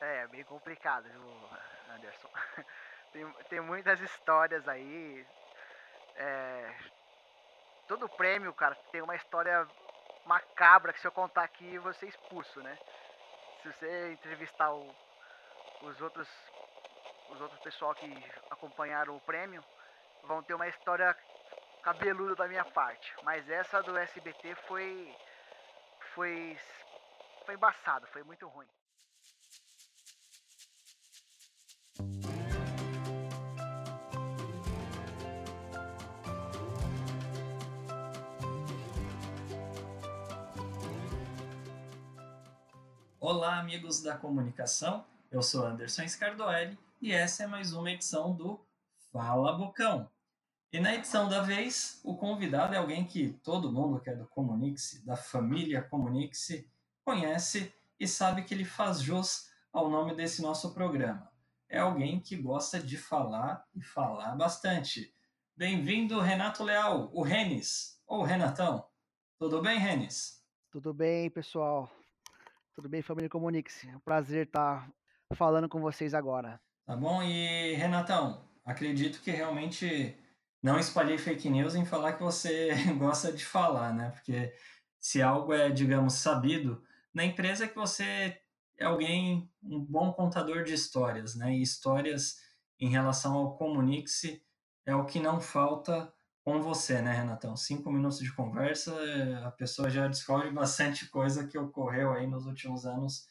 É, bem complicado, viu, Anderson? Tem, tem muitas histórias aí. É, todo prêmio, cara, tem uma história macabra que se eu contar aqui você é expulso, né? Se você entrevistar o, os outros os outros pessoal que acompanharam o prêmio vão ter uma história cabeluda da minha parte. Mas essa do SBT foi foi foi embaçado, foi muito ruim. Olá, amigos da comunicação. Eu sou Anderson Scardoelli e essa é mais uma edição do Fala Bocão. E na edição da vez, o convidado é alguém que todo mundo que é do Comunique-se, da família Comunique-se, conhece e sabe que ele faz jus ao nome desse nosso programa. É alguém que gosta de falar e falar bastante. Bem-vindo, Renato Leal, o Renes, ou Renatão. Tudo bem, Renes? Tudo bem, pessoal. Tudo bem, família Comunique-se. É um prazer estar falando com vocês agora. Tá bom? E, Renatão, acredito que realmente não espalhei fake news em falar que você gosta de falar, né? Porque se algo é, digamos, sabido na empresa é que você é alguém, um bom contador de histórias, né? E histórias em relação ao Comunique-se é o que não falta com você, né, Renatão? Cinco minutos de conversa, a pessoa já descobre bastante coisa que ocorreu aí nos últimos anos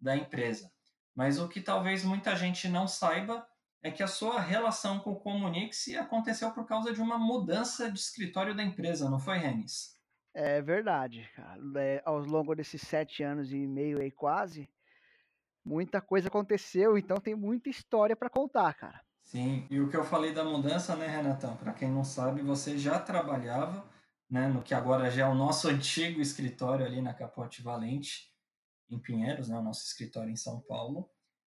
da empresa. Mas o que talvez muita gente não saiba é que a sua relação com o Comunix aconteceu por causa de uma mudança de escritório da empresa, não foi, Renis? É verdade. É, ao longo desses sete anos e meio aí quase, muita coisa aconteceu, então tem muita história para contar, cara. Sim, e o que eu falei da mudança, né, Renatão? Para quem não sabe, você já trabalhava né, no que agora já é o nosso antigo escritório ali na Capote Valente, em Pinheiros, né, o nosso escritório em São Paulo.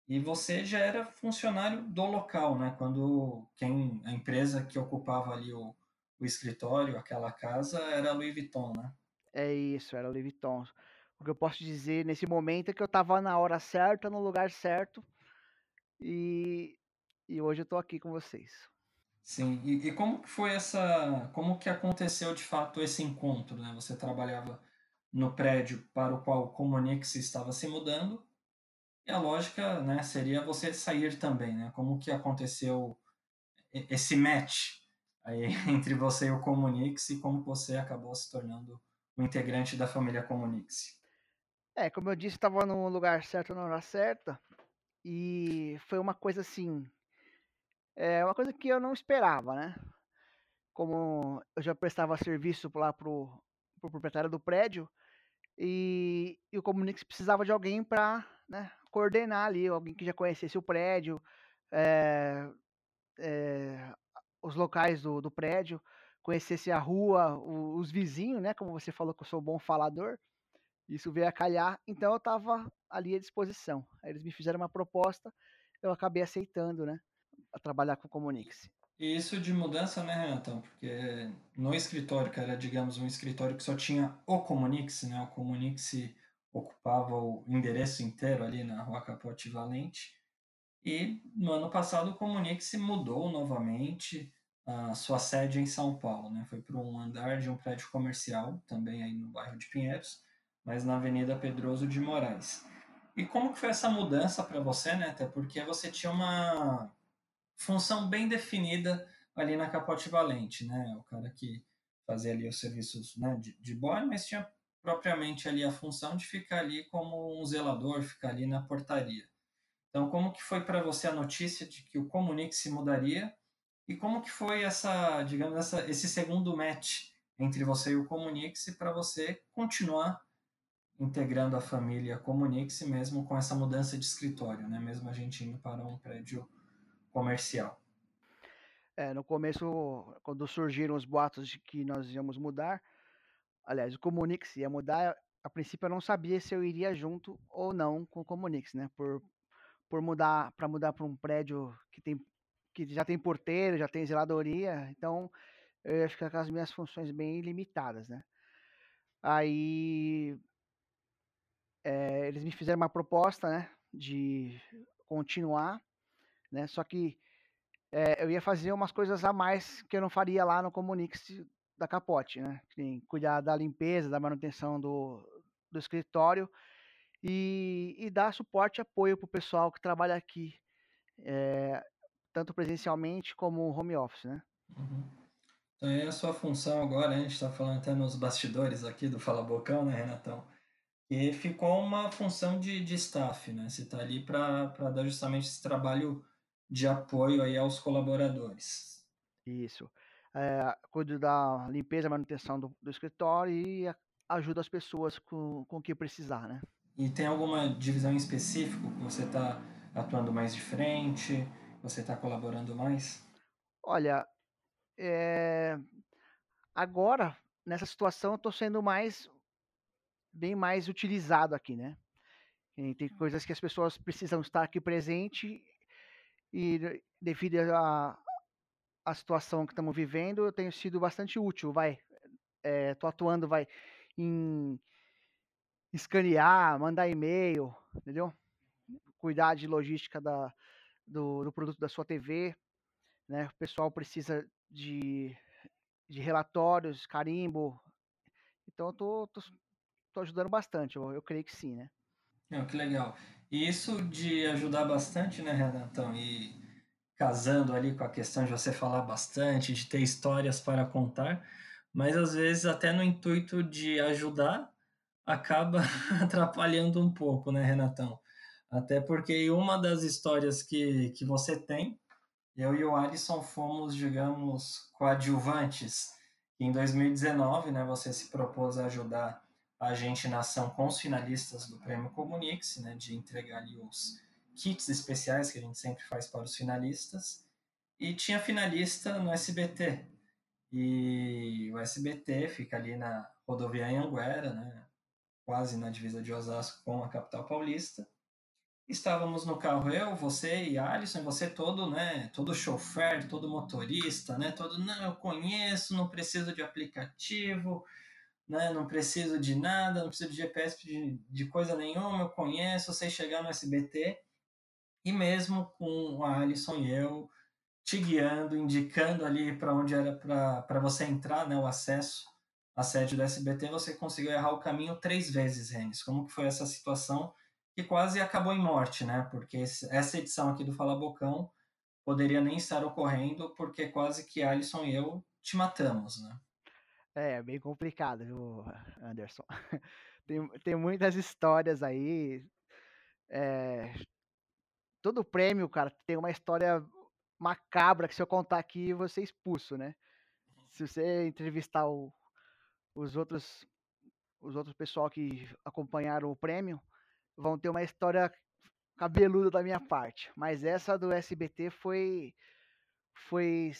E você já era funcionário do local, né? Quando quem a empresa que ocupava ali o, o escritório, aquela casa, era a Louis Vuitton, né? É isso, era a Louis Vuitton. O que eu posso dizer nesse momento é que eu estava na hora certa, no lugar certo, e, e hoje eu estou aqui com vocês. Sim, e, e, como que foi essa, como que aconteceu de fato esse encontro, né? Você trabalhava no prédio para o qual o Comunix estava se mudando. E a lógica né, seria você sair também. Né? Como que aconteceu esse match aí entre você e o Comunix e como você acabou se tornando um integrante da família Comunix? É, como eu disse, estava no lugar certo na hora certa. E foi uma coisa assim. É uma coisa que eu não esperava, né? Como eu já prestava serviço lá pro, pro proprietário do prédio, e, e o Comunix precisava de alguém para né, coordenar ali, alguém que já conhecesse o prédio, é, é, os locais do, do prédio, conhecesse a rua, o, os vizinhos, né? Como você falou que eu sou bom falador, isso veio a calhar, então eu estava ali à disposição. Aí eles me fizeram uma proposta, eu acabei aceitando, né? A trabalhar com o Comunix. Isso de mudança, né, Renatão? Porque no escritório, que era, digamos, um escritório que só tinha o Comunix, né? O Comunix ocupava o endereço inteiro ali na Rua Capote Valente. E no ano passado o Comunix mudou novamente a sua sede em São Paulo, né? Foi para um andar de um prédio comercial, também aí no bairro de Pinheiros, mas na Avenida Pedroso de Moraes. E como que foi essa mudança para você, né? Até porque você tinha uma função bem definida ali na Capote Valente, né? O cara que fazia ali os serviços né, de, de boy, mas tinha propriamente ali a função de ficar ali como um zelador, ficar ali na portaria. Então, como que foi para você a notícia de que o Comunique se mudaria e como que foi essa, digamos, essa, esse segundo match entre você e o Comunique para você continuar integrando a família Comunique mesmo com essa mudança de escritório, né? Mesmo a gente indo para um prédio comercial. É, no começo, quando surgiram os boatos de que nós íamos mudar, aliás, o Comunix ia mudar, a princípio eu não sabia se eu iria junto ou não com o Comunix, né? Por, por mudar, para mudar para um prédio que tem que já tem porteiro, já tem zeladoria, então eu ia ficar com as minhas funções bem limitadas, né? Aí é, eles me fizeram uma proposta, né? de continuar, né? Só que é, eu ia fazer umas coisas a mais que eu não faria lá no Comunix da Capote, né? cuidar da limpeza, da manutenção do, do escritório e, e dar suporte e apoio para o pessoal que trabalha aqui, é, tanto presencialmente como home office, né? Uhum. Então, é a sua função agora, a gente está falando até nos bastidores aqui do Fala Bocão, né, Renatão? E ficou uma função de, de staff, né? Você está ali para dar justamente esse trabalho de apoio aí aos colaboradores. Isso. É, cuido da limpeza e manutenção do, do escritório e ajuda as pessoas com, com o que precisar, né? E tem alguma divisão em específico que você está atuando mais de frente, você está colaborando mais? Olha, é... agora, nessa situação, eu estou sendo mais, bem mais utilizado aqui, né? E tem coisas que as pessoas precisam estar aqui presente e devido a, a situação que estamos vivendo, eu tenho sido bastante útil, vai. Estou atuando, vai, em escanear, mandar e-mail, entendeu? Cuidar de logística da, do, do, produto da sua TV, né? O pessoal precisa de, de relatórios, carimbo. Então eu tô, tô, tô ajudando bastante, eu, eu, creio que sim, né? Que legal. E isso de ajudar bastante, né, Renatão? E casando ali com a questão de você falar bastante, de ter histórias para contar, mas às vezes até no intuito de ajudar, acaba atrapalhando um pouco, né, Renatão? Até porque uma das histórias que, que você tem, eu e o Alisson fomos, digamos, coadjuvantes. Em 2019, né, você se propôs a ajudar a gente na ação com os finalistas do Prêmio Comunix, né, de entregar ali os kits especiais que a gente sempre faz para os finalistas. E tinha finalista no SBT. E o SBT fica ali na rodovia Anhanguera, né, quase na divisa de Osasco com a capital paulista. Estávamos no carro eu, você e Alisson, você todo, né, todo chofer, todo motorista, né, todo, não, eu conheço, não preciso de aplicativo, né, não preciso de nada, não preciso de GPS de, de coisa nenhuma, eu conheço, sei chegar no SBT, e mesmo com o Alisson e eu te guiando, indicando ali para onde era para você entrar, né, o acesso à sede do SBT, você conseguiu errar o caminho três vezes, Renis. Como que foi essa situação que quase acabou em morte, né? Porque essa edição aqui do Fala Bocão poderia nem estar ocorrendo, porque quase que Alisson e eu te matamos, né? É, bem complicado, viu, Anderson? Tem, tem muitas histórias aí. É, todo prêmio, cara, tem uma história macabra que se eu contar aqui, você é expulso, né? Se você entrevistar o, os outros os outros pessoal que acompanharam o prêmio, vão ter uma história cabeluda da minha parte. Mas essa do SBT foi foi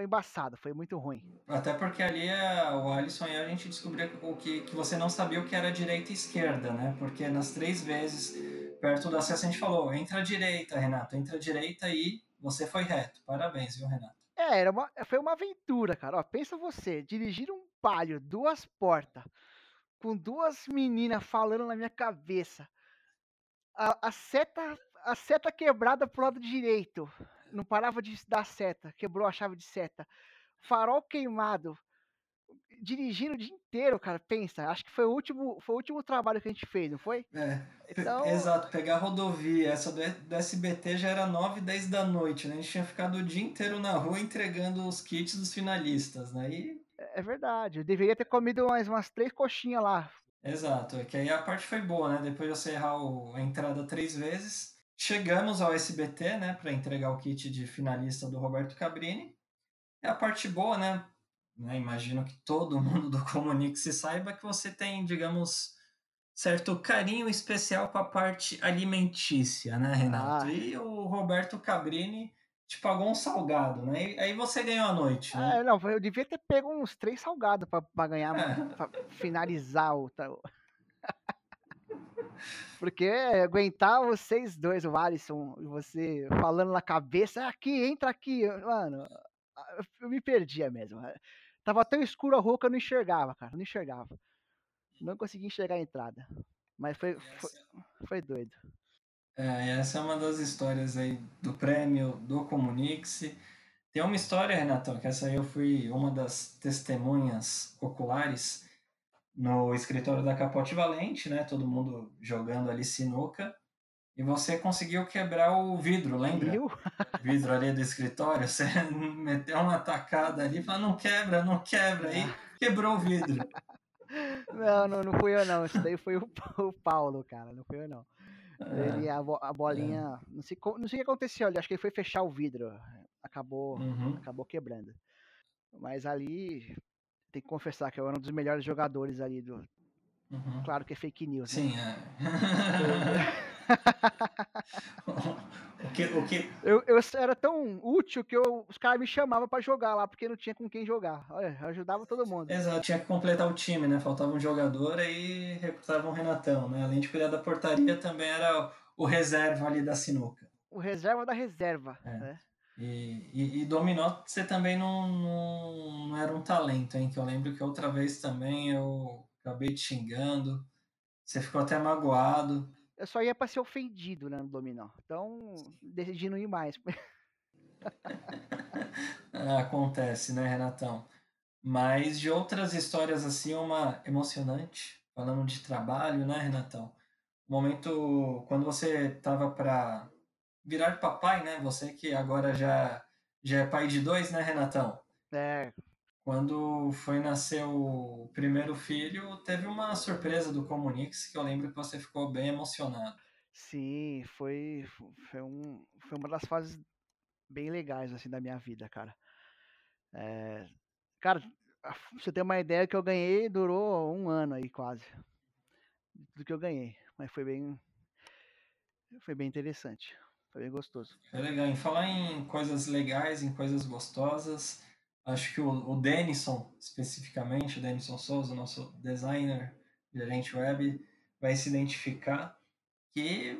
foi embaçada, foi muito ruim. Até porque ali é, o Alisson e a gente descobriu o que, que você não sabia o que era direita e esquerda, né? Porque nas três vezes perto do acesso a gente falou, entra à direita, Renato, entra à direita e você foi reto. Parabéns, viu, Renato? É, era uma, foi uma aventura, cara. Ó, pensa você, dirigir um palio, duas portas, com duas meninas falando na minha cabeça. A, a, seta, a seta quebrada pro lado direito. Não parava de dar seta, quebrou a chave de seta. Farol queimado. Dirigindo o dia inteiro, cara, pensa. Acho que foi o último, foi o último trabalho que a gente fez, não foi? É. Então... Exato, pegar a rodovia. Essa do, do SBT já era 9, 10 da noite, né? A gente tinha ficado o dia inteiro na rua entregando os kits dos finalistas, né? E é verdade. Eu deveria ter comido mais umas três coxinhas lá. Exato, é que aí a parte foi boa, né? Depois de você errar o, a entrada três vezes, chegamos ao SBT, né, para entregar o kit de finalista do Roberto Cabrini. É a parte boa, né? né? Imagino que todo mundo do Comunix se saiba que você tem, digamos, certo carinho especial com a parte alimentícia, né, Renato? Ah. E o Roberto Cabrini te pagou um salgado, né? E aí você ganhou a noite, né? É, não, eu devia ter pego uns três salgados para ganhar, é. pra finalizar o. Porque aguentar vocês dois, o Alisson e você falando na cabeça, aqui, entra aqui, mano, eu me perdia mesmo. Tava tão escuro a rua que eu não enxergava, cara, não enxergava. Não consegui enxergar a entrada. Mas foi, foi, foi doido. É, essa é uma das histórias aí do prêmio do Comunix. Tem uma história, Renatão, que essa aí eu fui uma das testemunhas oculares no escritório da Capote Valente, né? Todo mundo jogando ali sinuca. E você conseguiu quebrar o vidro, lembra? Eu? O vidro ali do escritório. Você meteu uma tacada ali e falou, não quebra, não quebra. Aí quebrou o vidro. Não, não, não fui eu não. Isso daí foi o, o Paulo, cara. Não fui eu não. Ele, a, a bolinha. Não, sei, não sei o que aconteceu ali. Acho que ele foi fechar o vidro. Acabou, Uhum. acabou quebrando. Mas ali. Tem que confessar que eu era um dos melhores jogadores ali do. Uhum. Claro que é fake news, né? Sim, é. o que, o que, Eu, eu era tão útil que eu- os caras me chamavam pra jogar lá, porque não tinha com quem jogar. Olha, ajudava todo mundo. Exato, tinha que completar o time, né? Faltava um jogador aí recrutava um Renatão, né? Além de cuidar da portaria, também era o reserva ali da sinuca. O reserva da reserva. É. né? E, e, e dominó você também não, não, não era um talento, hein? Que eu lembro que outra vez também eu acabei te xingando, você ficou até magoado. Eu só ia pra ser ofendido né, no dominó. Então, decidi não ir mais. Acontece, né, Renatão? Mas de outras histórias assim, uma emocionante, falando de trabalho, né, Renatão? O momento quando você tava para virar papai, né? Você que agora já já é pai de dois, né, Renatão? É, Quando foi nascer o primeiro filho, teve uma surpresa do Comunix que eu lembro que você ficou bem emocionado. sim, foi, foi, um, foi uma das fases bem legais assim da minha vida, cara. É, cara, pra você ter uma ideia que eu ganhei durou um ano aí quase. Do que eu ganhei. Mas foi bem. Foi bem interessante. Foi bem gostoso. É legal. Em falar em coisas legais, em coisas gostosas, acho que o, o Denison, especificamente, o Denison Souza, nosso designer, gerente web, vai se identificar que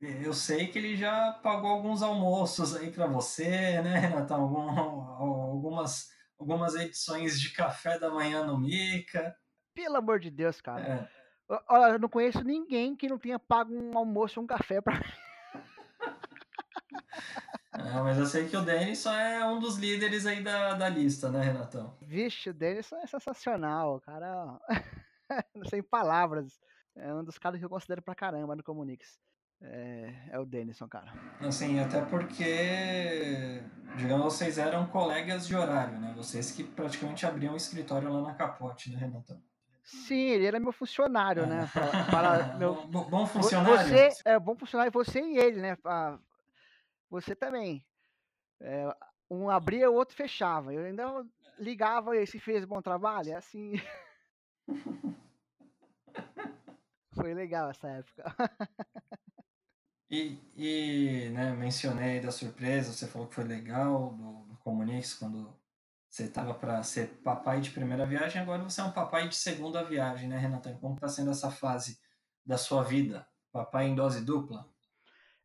eu sei que ele já pagou alguns almoços aí para você, né, Renata? Algum, algumas, algumas edições de café da manhã no Mica. Pelo amor de Deus, cara. É, Olha, eu não conheço ninguém que não tenha pago um almoço ou um café pra mim. É, mas eu sei que o Denison é um dos líderes aí da, da lista, né, Renatão? Vixe, o Denison é sensacional. O cara. Sem palavras. É um dos caras que eu considero pra caramba no Comunix. É, é o Denison, cara. Assim, até porque, digamos, vocês eram colegas de horário, né? Vocês que praticamente abriam um escritório lá na Capote, né, Renatão? Sim, ele era meu funcionário, né? Para, para meu, Bom, bom vo- funcionário? Você é bom funcionário, você e ele, né? pra- você também. É, um abria, o outro fechava. Eu ainda ligava e se fez bom trabalho. É assim. Foi legal essa época. E, e né, mencionei da surpresa, você falou que foi legal do, do Comunix quando você estava para ser papai de primeira viagem, agora você é um papai de segunda viagem, né, Renatão? Como está sendo essa fase da sua vida? Papai em dose dupla?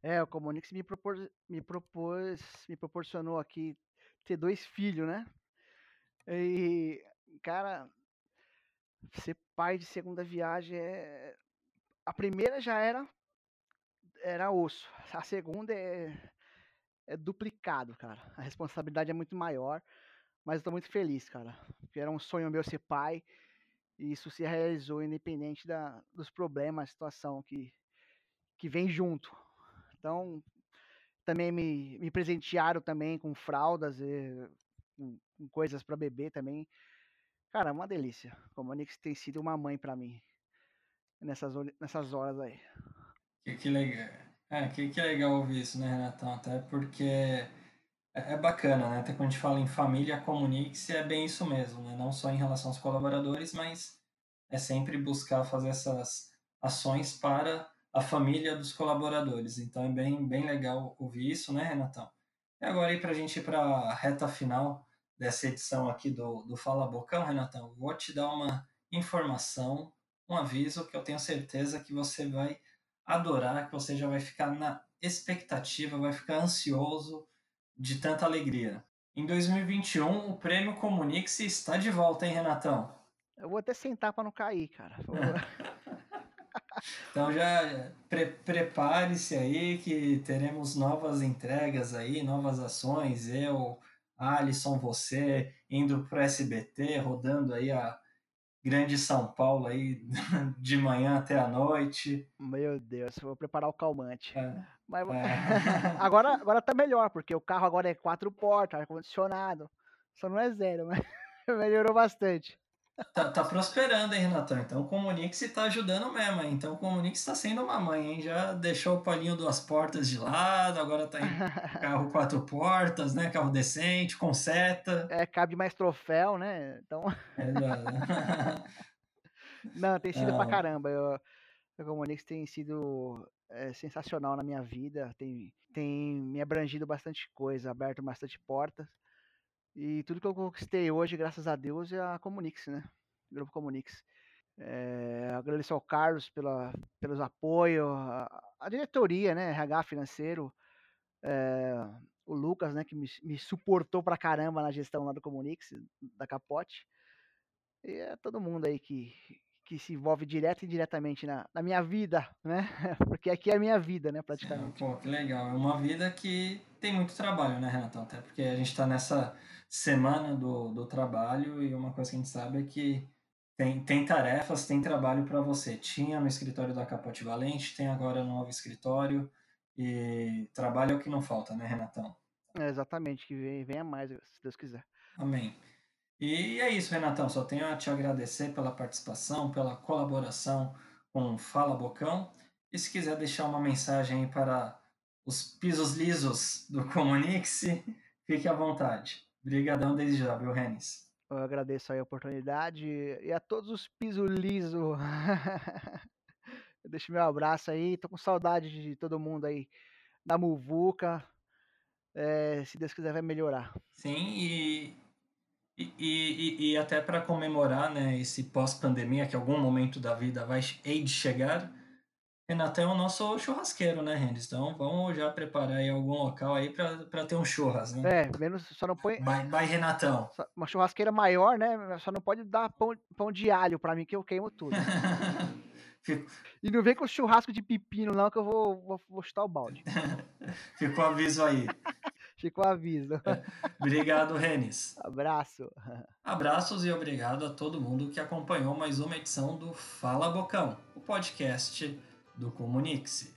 É, o Comunix me propôs, me propôs, me proporcionou aqui ter dois filhos, né? E, cara, ser pai de segunda viagem é. A primeira já era era osso. A segunda é, é duplicado, cara. A responsabilidade é muito maior, mas eu tô muito feliz, cara. Porque era um sonho meu ser pai e isso se realizou independente da, dos problemas, situação que, que vem junto. Então, também me, me presentearam também com fraldas e com, com coisas para beber também. Cara, uma delícia. Como a Nix tem sido uma mãe para mim nessas, nessas horas aí. Que, que legal. É, que, que legal ouvir isso, né, Renatão? Até porque é, é bacana, né? Até quando a gente fala em família, comunique-se, é bem isso mesmo, né? Não só em relação aos colaboradores, mas é sempre buscar fazer essas ações para a família dos colaboradores. Então é bem, bem legal ouvir isso, né, Renatão? E agora aí para a gente ir para a reta final dessa edição aqui do, do Fala Bocão, Renatão, vou te dar uma informação, um aviso que eu tenho certeza que você vai adorar, que você já vai ficar na expectativa, vai ficar ansioso de tanta alegria. Em 2021, o Prêmio Comunix está de volta, hein, Renatão? Eu vou até sentar para não cair, cara. Então já pre prepare-se aí que teremos novas entregas aí, novas ações. Eu, Alisson, você, indo pro SBT, rodando aí a grande São Paulo aí de manhã até a noite. Meu Deus, vou preparar o calmante. É, Mas é. agora, agora tá melhor, porque o carro agora é quatro portas, ar-condicionado. Só não é zero, mas melhorou bastante. Tá, tá prosperando, hein, Renatão? Então o Comunix tá ajudando mesmo, hein? Então o Comunix tá sendo uma mãe, hein? Já deixou o palinho duas portas de lado, agora tá em carro quatro portas, né? Carro decente, com seta. É, cabe mais troféu, né? Então, Exato. não, tem sido pra Ah. caramba. Eu, o Comunix tem sido é, sensacional na minha vida, tem, tem me abrangido bastante coisa, aberto bastante portas. E tudo que eu conquistei hoje, graças a Deus, é a Comunix, né? Grupo Comunix. É, agradeço ao Carlos pela, pelos apoios, a, a diretoria, né? RH financeiro, é, o Lucas, né? Que me, me suportou pra caramba na gestão lá do Comunix, da Capote. E é todo mundo aí que, que se envolve direto e indiretamente na, na minha vida, né? Porque aqui é a minha vida, né? Praticamente. Pô, que legal. É uma vida que tem muito trabalho, né, Renatão? Até porque a gente tá nessa semana do, do trabalho e uma coisa que a gente sabe é que tem, tem tarefas, tem trabalho para você. Tinha no escritório da Capote Valente, tem agora no novo escritório e trabalho é o que não falta, né, Renatão? É, exatamente, que venha mais, se Deus quiser. Amém. E é isso, Renatão. Só tenho a te agradecer pela participação, pela colaboração com o Fala Bocão. E se quiser deixar uma mensagem aí para os pisos lisos do Comunix, fique à vontade. Obrigadão desde já, viu, Renis? Eu agradeço aí a oportunidade e a todos os piso liso. Eu deixo meu abraço aí, tô com saudade de todo mundo aí da Muvuca. É, se Deus quiser vai melhorar. Sim, e, e, e, e até para comemorar né, esse pós-pandemia, que algum momento da vida vai hei de chegar, Renatão é o nosso churrasqueiro, né, Renis? Então vamos já preparar aí algum local aí para ter um churras, né? É, menos só não põe Vai, vai, Renatão. só- uma churrasqueira maior, né? Só não pode dar pão, pão de alho pra mim que eu queimo tudo. Fico- E não vem com churrasco de pepino não que eu vou, vou, vou chutar o balde. Ficou aviso aí. Ficou o aviso. Obrigado, Renis. Abraço. Abraços e obrigado a todo mundo que acompanhou mais uma edição do Fala Bocão, o podcast do Comunix.